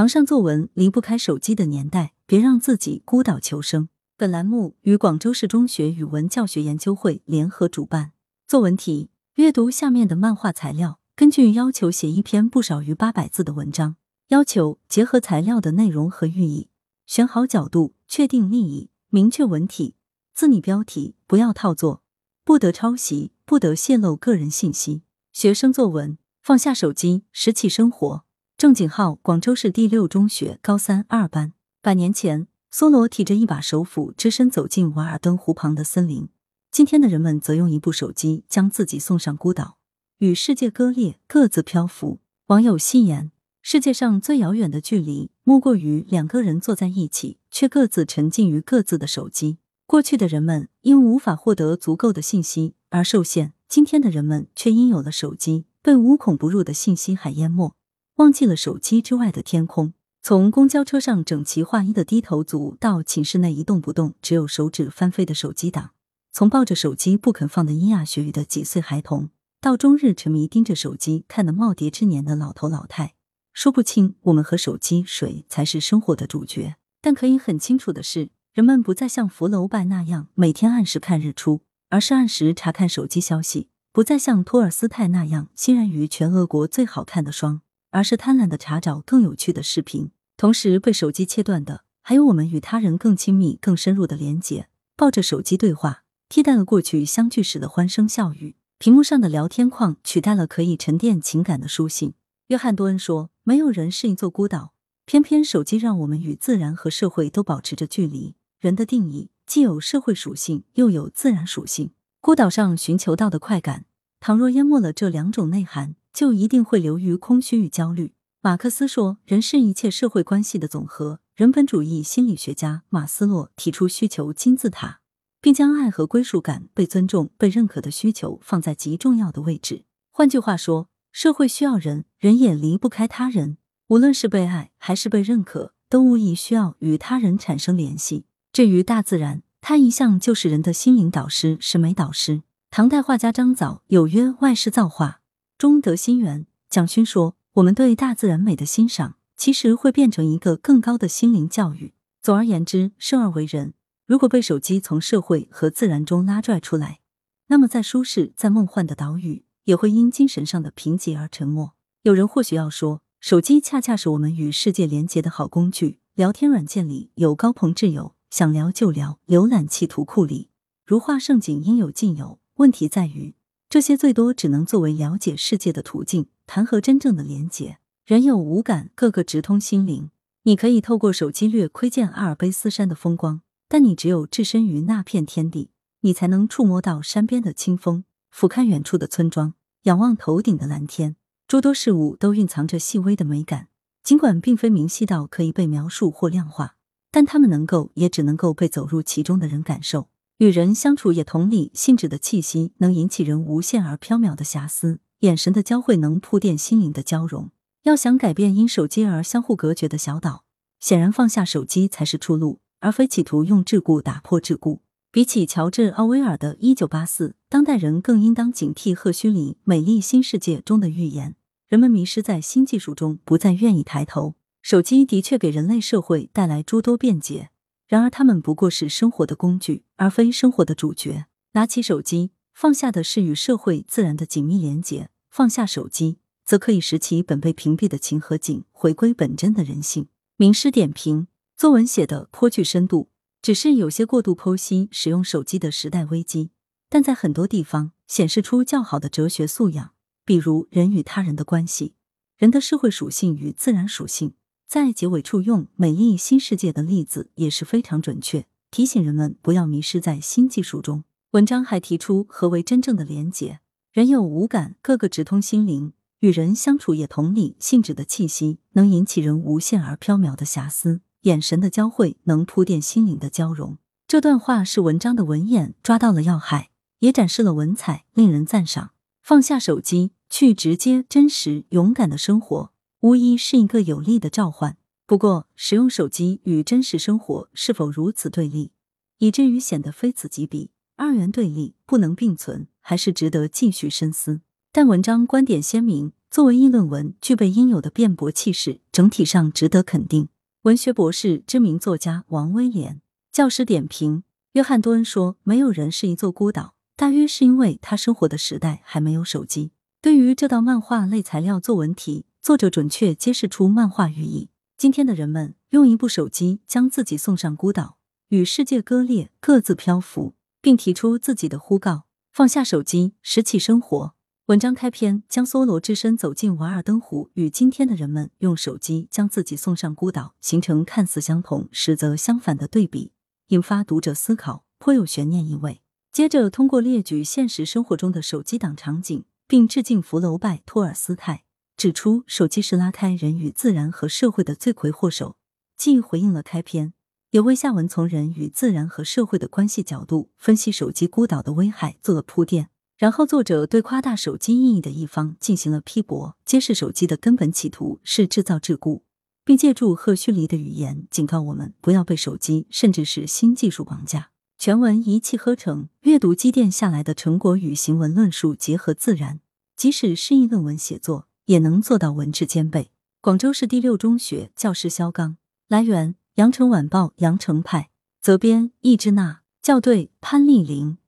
堂上作文离不开手机的年代，别让自己孤岛求生。本栏目与广州市中学语文教学研究会联合主办。作文题：阅读下面的漫画材料，根据要求写一篇不少于八百字的文章。要求结合材料的内容和寓意，选好角度，确定立意，明确文体，自拟标题，不要套作，不得抄袭，不得泄露个人信息。学生作文：放下手机，拾起生活。郑景浩，广州市第六中学高三二班。百年前，梭罗提着一把手斧，只身走进瓦尔登湖旁的森林。今天的人们则用一部手机，将自己送上孤岛，与世界割裂，各自漂浮。网友戏言：世界上最遥远的距离，莫过于两个人坐在一起，却各自沉浸于各自的手机。过去的人们因无法获得足够的信息而受限，今天的人们却因有了手机，被无孔不入的信息海淹没。忘记了手机之外的天空。从公交车上整齐划一的低头族，到寝室内一动不动、只有手指翻飞的手机党；从抱着手机不肯放的咿呀学语的几岁孩童，到终日沉迷盯着手机看的耄耋之年的老头老太，说不清我们和手机谁才是生活的主角。但可以很清楚的是，人们不再像福楼拜那样每天按时看日出，而是按时查看手机消息；不再像托尔斯泰那样欣然于全俄国最好看的霜。而是贪婪的查找更有趣的视频，同时被手机切断的，还有我们与他人更亲密、更深入的连接。抱着手机对话，替代了过去相聚时的欢声笑语；屏幕上的聊天框取代了可以沉淀情感的书信。约翰多恩说：“没有人是一座孤岛，偏偏手机让我们与自然和社会都保持着距离。人的定义既有社会属性，又有自然属性。孤岛上寻求到的快感，倘若淹没了这两种内涵。”就一定会流于空虚与焦虑。马克思说：“人是一切社会关系的总和。”人本主义心理学家马斯洛提出需求金字塔，并将爱和归属感、被尊重、被认可的需求放在极重要的位置。换句话说，社会需要人，人也离不开他人。无论是被爱还是被认可，都无疑需要与他人产生联系。至于大自然，它一向就是人的心灵导师、审美导师。唐代画家张藻有曰：“外是造化。”中得心源，蒋勋说：“我们对大自然美的欣赏，其实会变成一个更高的心灵教育。总而言之，生而为人，如果被手机从社会和自然中拉拽出来，那么在舒适、在梦幻的岛屿，也会因精神上的贫瘠而沉默。有人或许要说，手机恰恰是我们与世界连接的好工具。聊天软件里有高朋挚友，想聊就聊；浏览器图库里如画盛景，应有尽有。问题在于。”这些最多只能作为了解世界的途径，谈何真正的连结？人有五感，个个直通心灵。你可以透过手机略窥见阿尔卑斯山的风光，但你只有置身于那片天地，你才能触摸到山边的清风，俯瞰远处的村庄，仰望头顶的蓝天。诸多事物都蕴藏着细微的美感，尽管并非明晰到可以被描述或量化，但它们能够，也只能够被走入其中的人感受。与人相处也同理，信纸的气息能引起人无限而缥缈的遐思，眼神的交汇能铺垫心灵的交融。要想改变因手机而相互隔绝的小岛，显然放下手机才是出路，而非企图用桎梏打破桎梏。比起乔治·奥威尔的《一九八四》，当代人更应当警惕赫胥黎《美丽新世界》中的预言：人们迷失在新技术中，不再愿意抬头。手机的确给人类社会带来诸多便捷。然而，他们不过是生活的工具，而非生活的主角。拿起手机，放下的是与社会自然的紧密连结；放下手机，则可以拾起本被屏蔽的情和景，回归本真的人性。名师点评：作文写的颇具深度，只是有些过度剖析使用手机的时代危机，但在很多地方显示出较好的哲学素养，比如人与他人的关系，人的社会属性与自然属性。在结尾处用“美丽新世界”的例子也是非常准确，提醒人们不要迷失在新技术中。文章还提出何为真正的连结：人有五感，个个直通心灵，与人相处也同理，性质的气息能引起人无限而缥缈的遐思，眼神的交汇能铺垫心灵的交融。这段话是文章的文眼抓到了要害，也展示了文采，令人赞赏。放下手机，去直接、真实、勇敢的生活。无疑是一个有力的召唤。不过，使用手机与真实生活是否如此对立，以至于显得非此即彼、二元对立，不能并存，还是值得继续深思。但文章观点鲜明，作为议论文，具备应有的辩驳气势，整体上值得肯定。文学博士、知名作家王威廉教师点评：约翰多恩说，没有人是一座孤岛，大约是因为他生活的时代还没有手机。对于这道漫画类材料作文题，作者准确揭示出漫画寓意。今天的人们用一部手机将自己送上孤岛，与世界割裂，各自漂浮，并提出自己的呼告：放下手机，拾起生活。文章开篇将梭罗之身走进瓦尔登湖，与今天的人们用手机将自己送上孤岛，形成看似相同实则相反的对比，引发读者思考，颇有悬念意味。接着通过列举现实生活中的手机党场景，并致敬福楼拜、托尔斯泰，指出手机是拉开人与自然和社会的罪魁祸首，既回应了开篇，也为下文从人与自然和社会的关系角度分析手机孤岛的危害做了铺垫。然后，作者对夸大手机意义的一方进行了批驳，揭示手机的根本企图是制造桎梏，并借助赫胥黎的语言警告我们不要被手机甚至是新技术绑架。全文一气呵成，阅读积淀下来的成果与行文论述结合自然，即使是议论文写作也能做到文质兼备。广州市第六中学教师肖刚，来源：羊城晚报羊城派，责编：易之娜，校对：潘丽玲。